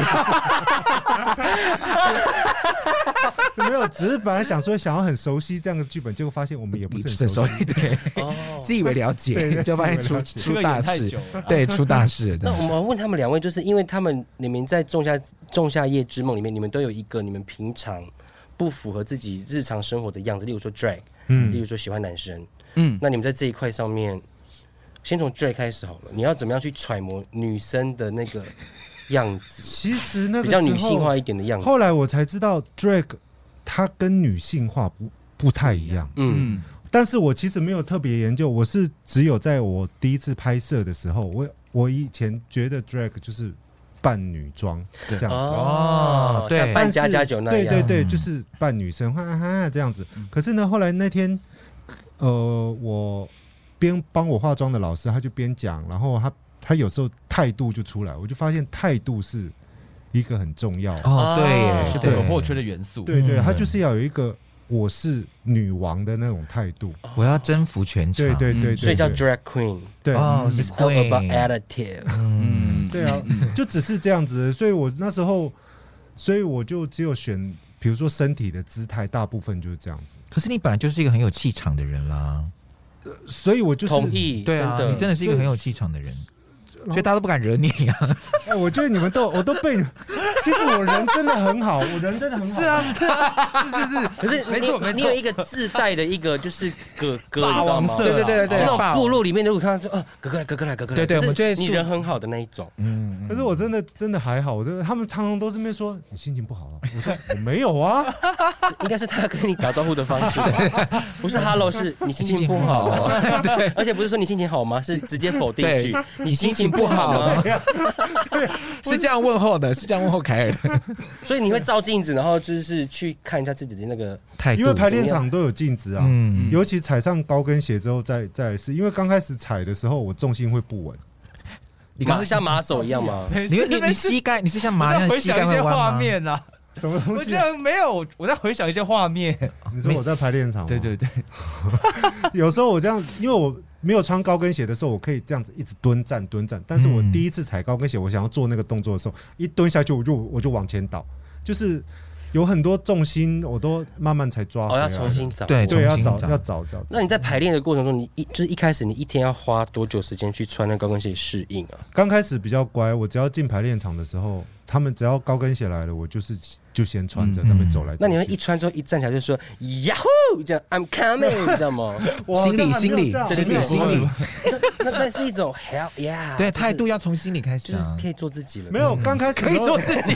没有，只是本来想说想要很熟悉这样的剧本，结果发现我们也不是很熟悉，对，自以为了解，就发现出出大事，对，出大事。那我们问他们两位，就是因为他们你们在《仲夏仲夏夜之梦》里面，你们都有一个你们平常不符合自己日常生活的样子，例如说 drag，嗯，例如说喜欢男生，嗯，那你们在这一块上面，先从 drag 开始好了，你要怎么样去揣摩女生的那个？样子，其实那个比较女性化一点的样子。后来我才知道，Drake 他跟女性化不不太一样。嗯，但是我其实没有特别研究，我是只有在我第一次拍摄的时候，我我以前觉得 Drake 就是。扮女装这样子哦，对，扮家家酒那样，对对对，就是扮女生哈哈这样子。可是呢，后来那天，呃，我边帮我化妆的老师他就边讲，然后他他有时候态度就出来，我就发现态度是一个很重要哦，对，是不可或缺的元素。对对，他就是要有一个。我是女王的那种态度，我要征服全场。对对对，所以叫 drag queen。对，it's all about attitude。嗯，对啊，就只是这样子。所以我那时候，所以我就只有选，比如说身体的姿态，大部分就是这样子。可是你本来就是一个很有气场的人啦，所以我就是同意。对啊，你真的是一个很有气场的人。所以大家都不敢惹你啊！哎，我觉得你们都我都被，其实我人真的很好，我人真的很好。是啊，是啊，是是是。可是没错没错，你有一个自带的一个就是哥哥，你知道吗？对对对对，那种部落里面如果看到说，哦，哥哥来，哥哥来，哥哥来，对对，我们觉得你人很好的那一种。嗯。可是我真的真的还好，我觉得他们常常都是那边说你心情不好啊。我说我没有啊，应该是他跟你打招呼的方式，不是 hello，是你心情不好。对，而且不是说你心情好吗？是直接否定句，你心情。不好吗？是这样问候的，是这样问候凯尔的。所以你会照镜子，然后就是去看一下自己的那个态度。因为排练场都有镜子啊，嗯，尤其踩上高跟鞋之后再再试。因为刚开始踩的时候，我重心会不稳。你刚是像马走一样吗？你你你膝盖，你是像马一样膝盖会弯吗？画面啊，什么东西？我觉得没有，我在回想一些画面。你说我在排练场？对对对，有时候我这样，因为我。没有穿高跟鞋的时候，我可以这样子一直蹲站蹲站。但是我第一次踩高跟鞋，我想要做那个动作的时候，一蹲下去我就我就往前倒，就是有很多重心我都慢慢才抓。哦，要重新找。对对，要找要找找。那你在排练的过程中，你一就是一开始你一天要花多久时间去穿那高跟鞋适应啊？刚开始比较乖，我只要进排练场的时候。他们只要高跟鞋来了，我就是就先穿着，他们走来走。那你们一穿之后一站起来就说呀呼，这样 I'm coming，你知道吗？心理心理心理心理，那那是一种 help，yeah 对，态度要从心里开始，可以做自己了。没有，刚开始可以做自己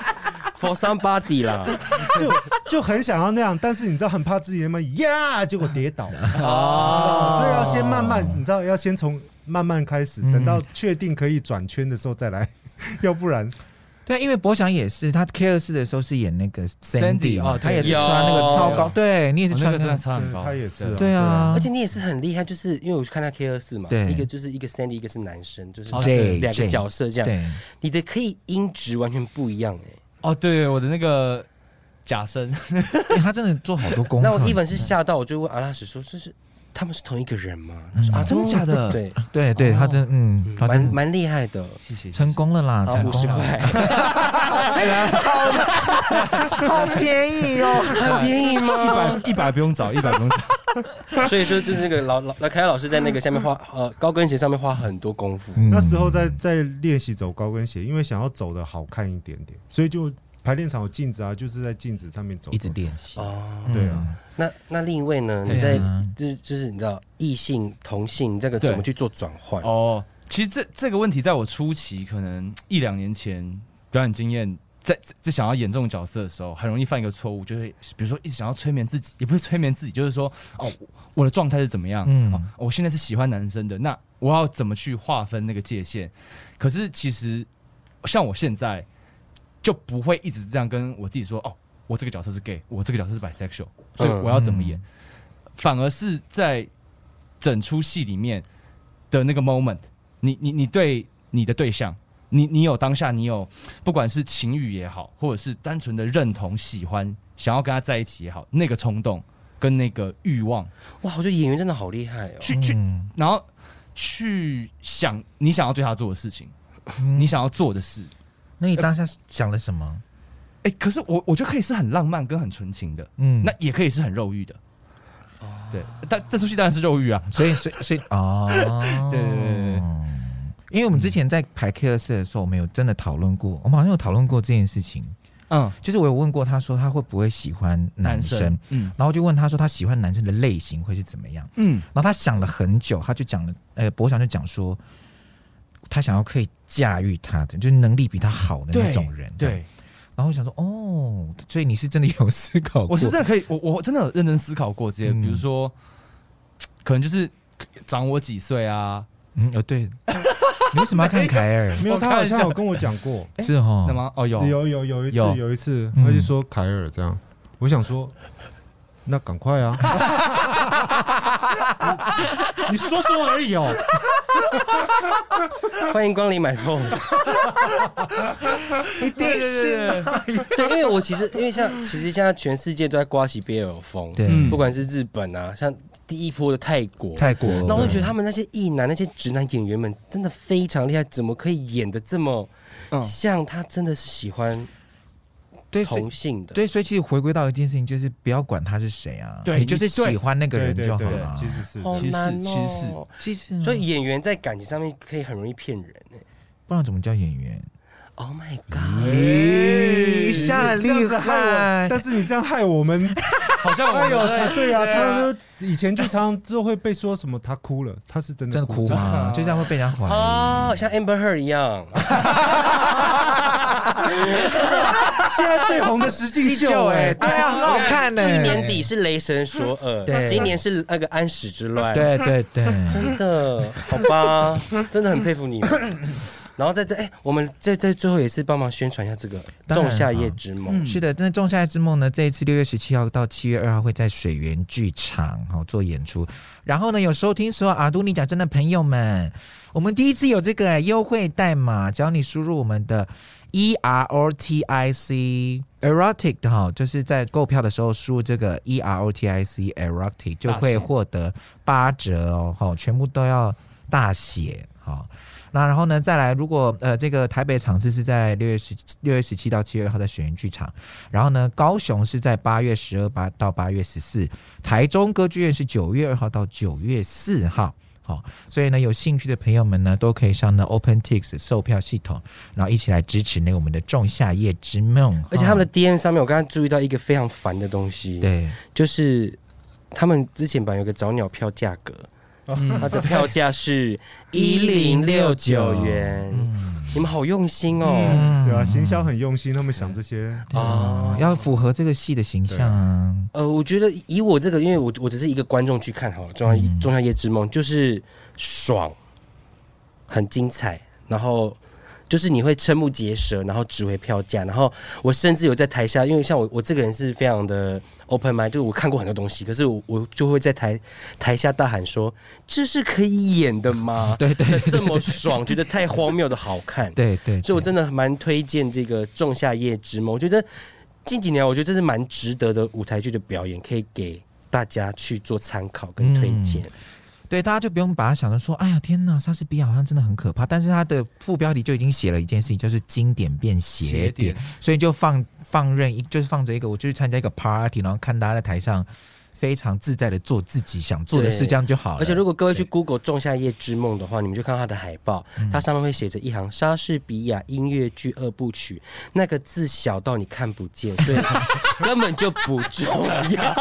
，for somebody 啦，就就很想要那样，但是你知道很怕自己那么呀，结果跌倒，知道，所以要先慢慢，你知道要先从慢慢开始，等到确定可以转圈的时候再来，要不然。对，因为博翔也是，他 K 二四的时候是演那个 Sandy 哦，他也是穿那个超高，对你也是穿那个。超高，他也是，对啊，而且你也是很厉害，就是因为我去看他 K 二四嘛，一个就是一个 Sandy，一个是男生，就是两个角色这样，你的可以音质完全不一样哎，哦，对，我的那个假声，他真的做好多功课，那我一本是吓到，我就问阿拉斯说，这是。他们是同一个人吗？他说啊，真的假的？对对对，他真嗯，蛮蛮厉害的，谢谢，成功了啦，才五十块，好便宜哦，很便宜吗？一百一百不用找，一百不用找。所以说，就是那个老老老凯老师在那个下面花 呃高跟鞋上面花很多功夫。那时候在在练习走高跟鞋，因为想要走的好看一点点，所以就。排练场有镜子啊，就是在镜子上面走，一直练习。哦，对啊。那那另一位呢？你在就是就是你知道异性同性这个怎么去做转换？哦，其实这这个问题在我初期可能一两年前表演经验，在在想要演这种角色的时候，很容易犯一个错误，就是比如说一直想要催眠自己，也不是催眠自己，就是说哦，我的状态是怎么样？嗯，哦，我现在是喜欢男生的，那我要怎么去划分那个界限？可是其实像我现在。就不会一直这样跟我自己说哦，我这个角色是 gay，我这个角色是 bisexual，所以我要怎么演？嗯、反而是在整出戏里面的那个 moment，你你你对你的对象，你你有当下你有不管是情欲也好，或者是单纯的认同、喜欢、想要跟他在一起也好，那个冲动跟那个欲望，哇，我觉得演员真的好厉害哦！去去，然后去想你想要对他做的事情，嗯、你想要做的事。那你当下想了什么？哎、欸，可是我我觉得可以是很浪漫跟很纯情的，嗯，那也可以是很肉欲的，哦，对，但这出戏当然是肉欲啊，所以所以所以哦，对对对对，因为我们之前在排 K 二四的时候，我们有真的讨论过，我们好像有讨论过这件事情，嗯，就是我有问过他说他会不会喜欢男生，嗯，然后就问他说他喜欢男生的类型会是怎么样，嗯，然后他想了很久，他就讲了，呃，博翔就讲说。他想要可以驾驭他的，就是能力比他好的那种人。对。然后我想说，哦，所以你是真的有思考过？我是真的可以，我我真的有认真思考过这些，比如说，可能就是长我几岁啊？嗯，呃，对。你为什么要看 凯尔？没有，他好像有跟我讲过，是哦？什么？哦，有有有有一次，有一次，他就说凯尔这样，我想说。那赶快啊！你说说而已哦。欢迎光临买凤。一定是对，因为我其实因为像其实现在全世界都在刮起 BL 风，对，不管是日本啊，像第一波的泰国，泰国，那我就觉得他们那些艺男那些直男演员们真的非常厉害，怎么可以演的这么像？他真的是喜欢。对同性的，对，所以其实回归到一件事情，就是不要管他是谁啊，对，你就是喜欢那个人就好了。其实是，其实其实是，其实，所以演员在感情上面可以很容易骗人哎，不然怎么叫演员？Oh my god！一下很厉害，但是你这样害我们，好像哎呦，对啊，他都以前就常常就会被说什么他哭了，他是真的真的哭吗？就这样会被人怀疑哦，像 Amber Heard 一样。现在最红的实境秀 哎，对啊，很好看呢。去年底是雷神索尔，对，今年是那个安史之乱，对对对，真的好吧，真的很佩服你们。然后在这哎，我们在在最后也是帮忙宣传一下这个《仲夏夜之梦》。是的，那《仲夏夜之梦》呢，这一次六月十七号到七月二号会在水源剧场好做演出。然后呢，有收听所有阿都你讲真的朋友们，我们第一次有这个优惠代码，只要你输入我们的。E R O T I C erotic 的哈，就是在购票的时候输入这个 E R O T I C erotic 就会获得八折哦，好，全部都要大写好。那然后呢，再来，如果呃这个台北场次是在六月十六月十七到七月二号在水源剧场，然后呢高雄是在八月十二八到八月十四，台中歌剧院是九月二号到九月四号。好，所以呢，有兴趣的朋友们呢，都可以上那 OpenTix 售票系统，然后一起来支持那个我们的《仲夏夜之梦》。而且他们的 DM 上面，我刚刚注意到一个非常烦的东西，对，就是他们之前版有个早鸟票价格，它的票价是 一零六九元。嗯。你们好用心哦，嗯、对啊，行销很用心，他们想这些。啊，要符合这个戏的形象啊。呃，我觉得以我这个，因为我我只是一个观众去看好了《仲夏仲夏夜之梦》，就是爽，很精彩，然后。就是你会瞠目结舌，然后指回票价，然后我甚至有在台下，因为像我我这个人是非常的 open mind，就是我看过很多东西，可是我我就会在台台下大喊说：“这是可以演的吗？” 对对，这么爽，觉得太荒谬的好看。对对，所以我真的蛮推荐这个《仲夏夜之梦》，我觉得近几年我觉得这是蛮值得的舞台剧的表演，可以给大家去做参考跟推荐。嗯对，大家就不用把它想成说，哎呀，天哪，莎士比亚好像真的很可怕。但是它的副标题就已经写了一件事情，就是经典变邪典，所以就放放任一，就是放着一个，我就去参加一个 party，然后看大家在台上。非常自在的做自己想做的事，这样就好了。而且，如果各位去 Google《仲夏夜之梦》的话，你们就看到它的海报，它上面会写着一行“莎士比亚音乐剧二部曲”，那个字小到你看不见，所以 根本就不重要。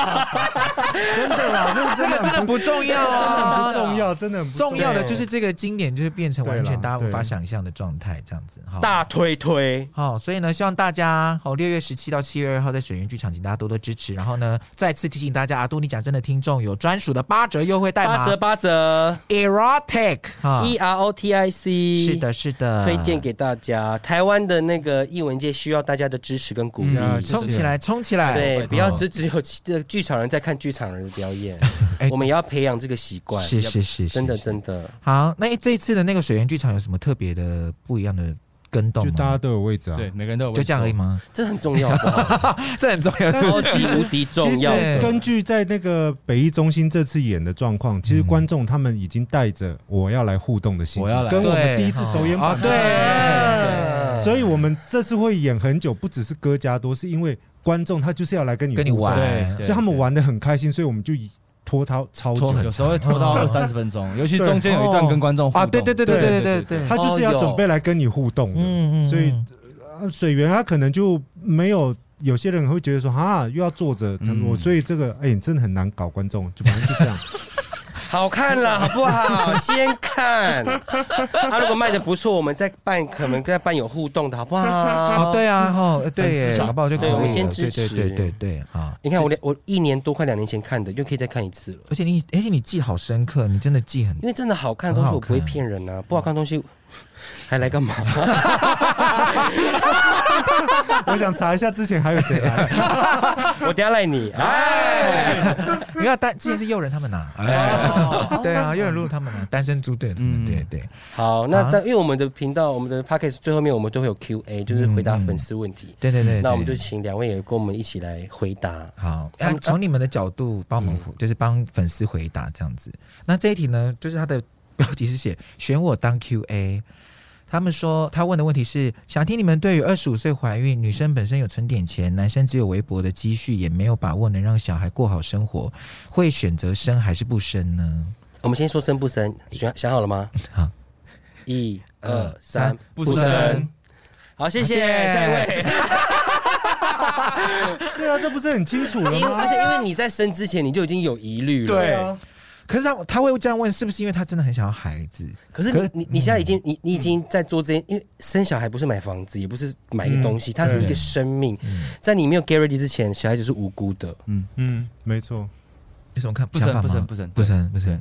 真的啦，那这个真的不重要啊，不重要，真的很重要的就是这个经典，就是变成完全大家无法想象的状态，这样子。大推推。好，所以呢，希望大家好，六月十七到七月二号在水源剧场，请大家多多支持。然后呢，再次提醒大家。都你讲真的，听众有专属的八折优惠代码，八折八折，erotic e r o t i c，是的，是的，推荐给大家。台湾的那个译文界需要大家的支持跟鼓励，冲起来，冲起来！对，不要只只有这剧场人在看剧场人的表演，我们也要培养这个习惯。是是是，真的真的。好，那这一次的那个水源剧场有什么特别的不一样的？跟动，就大家都有位置啊，对，每个人都有位置，就这样而已吗？这很重要，这很重要，超级无敌重要。根据在那个北艺中心这次演的状况，其实观众他们已经带着我要来互动的心情，跟我们第一次首演版对，所以我们这次会演很久，不只是歌加多，是因为观众他就是要来跟你跟你玩，所以他们玩的很开心，所以我们就以。拖沓超久，有时候会拖到 二三十分钟，尤其中间有一段跟观众互动。啊，对对对对对对对，他就是要准备来跟你互动，嗯嗯，所以水源他可能就没有，有些人会觉得说啊，又要坐着，我所以这个哎，真的很难搞观众，就反正是这样。好看了，好不好？先看。他 如果卖的不错，我们再办，可能再办有互动的，好不好？哦，对啊，哦，对，好不好？就可以。我们先支持，对对对，啊。你看我两我一年多快两年前看的，又可以再看一次了。而且你，而且你记好深刻，你真的记很，因为真的好看的东西，我不会骗人呐。不好看的东西。还来干嘛？我想查一下之前还有谁来。我等下赖你。哎，你要单之前是诱人他们呐。哎，对啊，诱人录他们啊，单身猪队他们，对对。好，那在因为我们的频道，我们的 p a c k a g e 最后面我们都会有 Q&A，就是回答粉丝问题。对对对。那我们就请两位也跟我们一起来回答。好，从你们的角度帮我们，就是帮粉丝回答这样子。那这一题呢，就是他的。标题是写选我当 QA，他们说他问的问题是想听你们对于二十五岁怀孕，女生本身有存点钱，男生只有微薄的积蓄，也没有把握能让小孩过好生活，会选择生还是不生呢？我们先说生不生，选想好了吗？好，一二三，不生。好，谢谢下一位。对啊，这不是很清楚了吗？而且因为你在生之前你就已经有疑虑了。对啊。可是他他会这样问，是不是因为他真的很想要孩子？可是你你你现在已经你你已经在做这件，因为生小孩不是买房子，也不是买一个东西，它是一个生命，在你没有 get ready 之前，小孩子是无辜的。嗯嗯，没错。你怎么看？不生不生不生不生不生。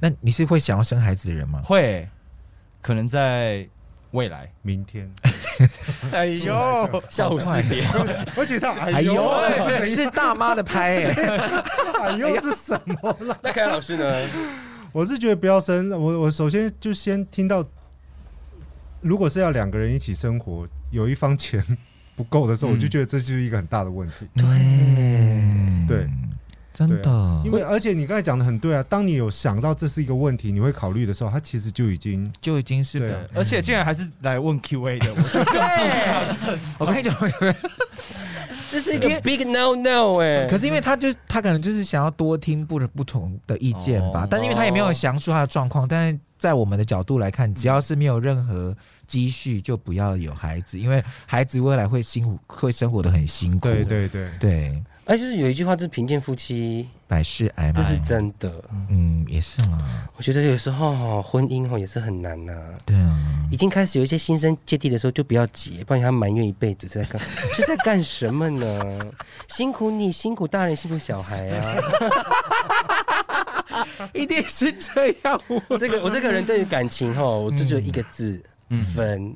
那你是会想要生孩子的人吗？会，可能在。未来，明天，哎呦，下午四点，而且他哎呦，是大妈的拍，哎呦是什么了？那凯老师呢？我是觉得不要生。我我首先就先听到，如果是要两个人一起生活，有一方钱不够的时候，我就觉得这就是一个很大的问题。对对。真的，因为而且你刚才讲的很对啊，当你有想到这是一个问题，你会考虑的时候，他其实就已经就已经是的，而且竟然还是来问 Q&A 的，对，我跟你讲，这是一个 big no no 哎，可是因为他就他可能就是想要多听不不同的意见吧，但是因为他也没有详述他的状况，但是在我们的角度来看，只要是没有任何积蓄，就不要有孩子，因为孩子未来会辛苦，会生活的很辛苦，对对对。对。哎，就是有一句话，就是贫贱夫妻百事哀，这是真的。嗯，也是啊。我觉得有时候婚姻哦也是很难呐。对啊，已经开始有一些新生芥蒂的时候，就不要急，不然他埋怨一辈子是在干 是在干什么呢？辛苦你，辛苦大人，辛苦小孩啊！一定是这样。我 这个我这个人对于感情哈，我就只有一个字：分。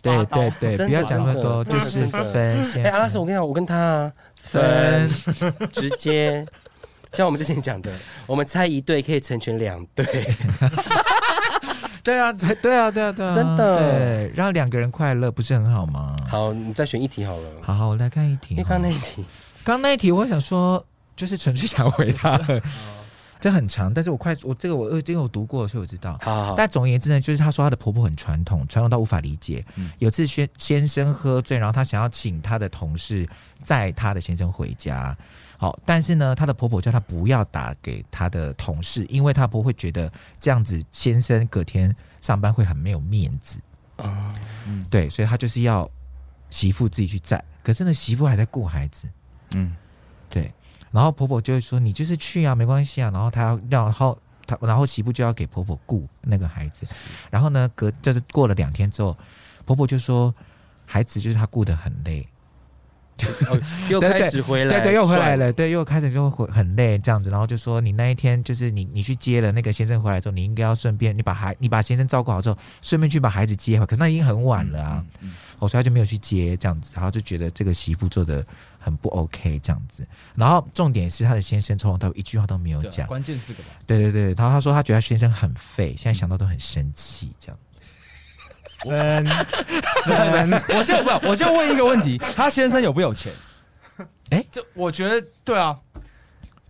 对对对，不要讲那么多，就是分。哎，阿拉斯，我跟你讲，我跟他分，直接，像我们之前讲的，我们猜一对可以成全两对。对啊，对啊，对啊，对啊，真的，对，让两个人快乐不是很好吗？好，你再选一题好了。好好，我来看一题。你看那一题，刚那一题，我想说，就是纯粹想回答。这很长，但是我快我这个我因为我读过，所以我知道。好，好，但总而言之呢，就是她说她的婆婆很传统，传统到无法理解。嗯、有次先先生喝醉，然后她想要请她的同事载她的先生回家。好，但是呢，她的婆婆叫她不要打给她的同事，因为她婆婆会觉得这样子先生隔天上班会很没有面子。啊，嗯对，所以她就是要媳妇自己去载。可是呢，媳妇还在顾孩子。嗯，对。然后婆婆就会说：“你就是去啊，没关系啊。”然后她要，然后她，然后媳妇就要给婆婆顾那个孩子。然后呢，隔就是过了两天之后，婆婆就说：“孩子就是她顾得很累，哦、又开始回来，对对，对，又回来了，对，又开始就会很累这样子。然后就说你那一天就是你你去接了。那个先生回来之后，你应该要顺便你把孩你把先生照顾好之后，顺便去把孩子接回来。可是那已经很晚了。啊，嗯嗯、哦，所以他就没有去接这样子，然后就觉得这个媳妇做的。”很不 OK 这样子，然后重点是他的先生从头到尾一句话都没有讲，关键是个吧？对对对，然后他说他觉得他先生很废，现在想到都很生气这样。分分，我就不，我就问一个问题，他先生有不有钱？哎，就我觉得对啊，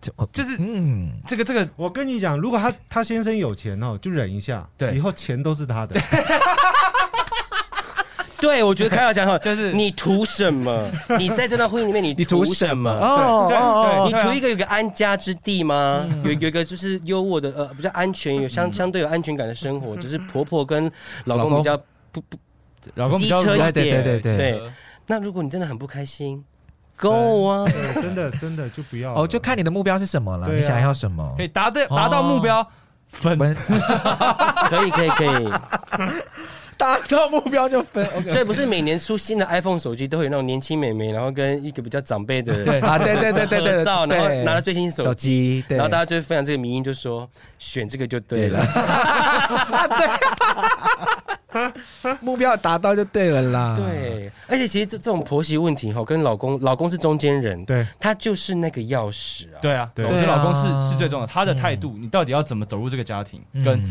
就就是嗯，这个这个，我跟你讲，如果他他先生有钱哦，就忍一下，对，以后钱都是他的。对，我觉得凯尔讲好，就是你图什么？你在这段婚姻里面，你图什么？哦哦，你图一个有个安家之地吗？有有一个就是优渥的呃比较安全有相相对有安全感的生活，只是婆婆跟老公比较不不，老公比较对对对对。那如果你真的很不开心，够啊！真的真的就不要哦，就看你的目标是什么了，你想要什么？可以达到达到目标分，可以可以可以。达到目标就分，所以不是每年出新的 iPhone 手机都会有那种年轻美眉，然后跟一个比较长辈的啊，对对对对对照，然后拿了最新手机，然后大家就会分享这个迷因，就说选这个就对了，目标达到就对了啦。对，而且其实这这种婆媳问题哈，跟老公老公是中间人，对，他就是那个钥匙啊。对啊，我觉得老公是是最重要的，他的态度，你到底要怎么走入这个家庭，跟。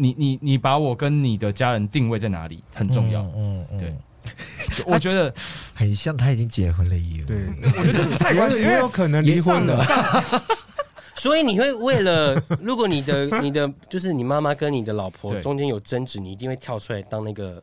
你你你把我跟你的家人定位在哪里很重要，嗯嗯，对，我觉得很像他已经结婚了一样，对，我觉得这是太关键，因为有可能离婚了，所以你会为了，如果你的你的就是你妈妈跟你的老婆中间有争执，你一定会跳出来当那个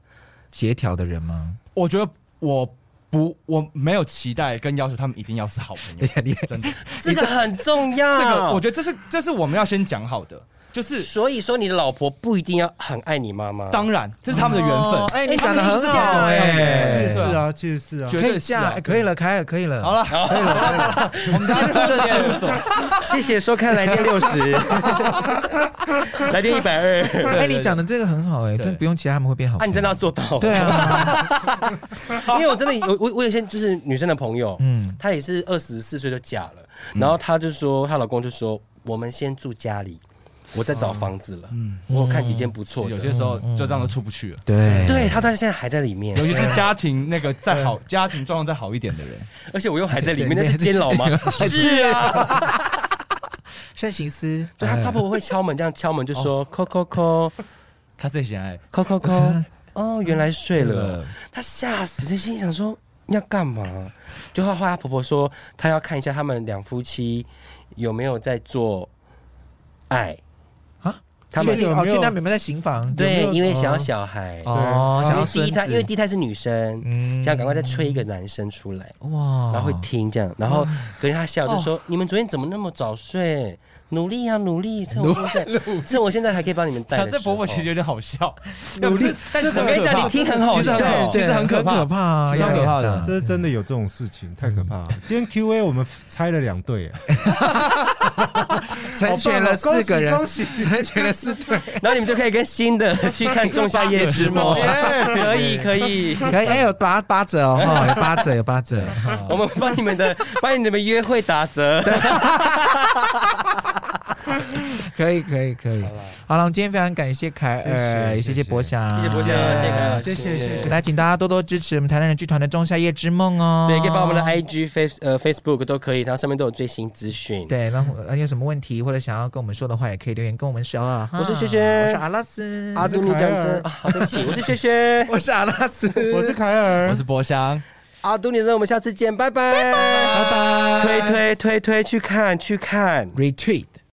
协调的人吗？我觉得我不我没有期待跟要求他们一定要是好朋友，真的，这个很重要，这个我觉得这是这是我们要先讲好的。就是，所以说你的老婆不一定要很爱你妈妈，当然这是他们的缘分。哎，你讲的很好，哎，其实是啊，其实是啊，可以嫁，可以了，凯尔，可以了，好了，可以了，我们家真的事务所，谢谢收看来电六十，来电一百二。哎，你讲的这个很好，哎，但不用其他他们会变好。啊，你真的要做到？对啊，因为我真的有我我有些就是女生的朋友，嗯，她也是二十四岁就嫁了，然后她就说她老公就说我们先住家里。我在找房子了，嗯，我看几间不错的，有些时候就这样都出不去了。对，对他到现在还在里面，尤其是家庭那个再好，家庭状况再好一点的人，而且我又还在里面，那是监牢吗？是啊，慎行思，对他他婆婆会敲门，这样敲门就说扣扣扣，他最喜爱扣扣扣，哦，原来睡了，他吓死，就心想说要干嘛？就后来他婆婆说，他要看一下他们两夫妻有没有在做爱。他们好，现在妹妹在行房，对，因为想要小孩，哦，想要第一胎，因为第一胎是女生，嗯，想赶快再催一个男生出来，哇，然后会听这样，然后隔天他笑就说：“你们昨天怎么那么早睡？努力啊，努力！趁我现在，趁我现在还可以帮你们带。”这伯伯其实有点好笑，努力，但是我跟你讲，你听很好笑，其实很可怕，可怕，超可怕的，这是真的有这种事情，太可怕了。今天 Q A 我们拆了两对，成全了四个人，成全了四对，然后你们就可以跟新的去看《仲夏夜之梦》，可以，可以，可以，哎，有八八折哦，有八折，有八折，我们帮你们的，帮你们约会打折。可以可以可以，好了，我们今天非常感谢凯尔，也谢谢。博翔，谢谢博翔，谢谢凯尔，谢谢谢谢，来，请大家多多支持我们台南人剧团的《仲夏夜之梦》哦，对，可以发我们的 IG Face 呃 Facebook 都可以，然后上面都有最新资讯。对，然后你有什么问题或者想要跟我们说的话，也可以留言跟我们说啊。我是轩轩，我是阿拉斯，阿杜你讲真啊，对不起，我是轩轩，我是阿拉斯，我是凯尔，我是博翔。阿杜女士，我们下次见，拜拜，拜拜，推推推推去看去看，Retreat。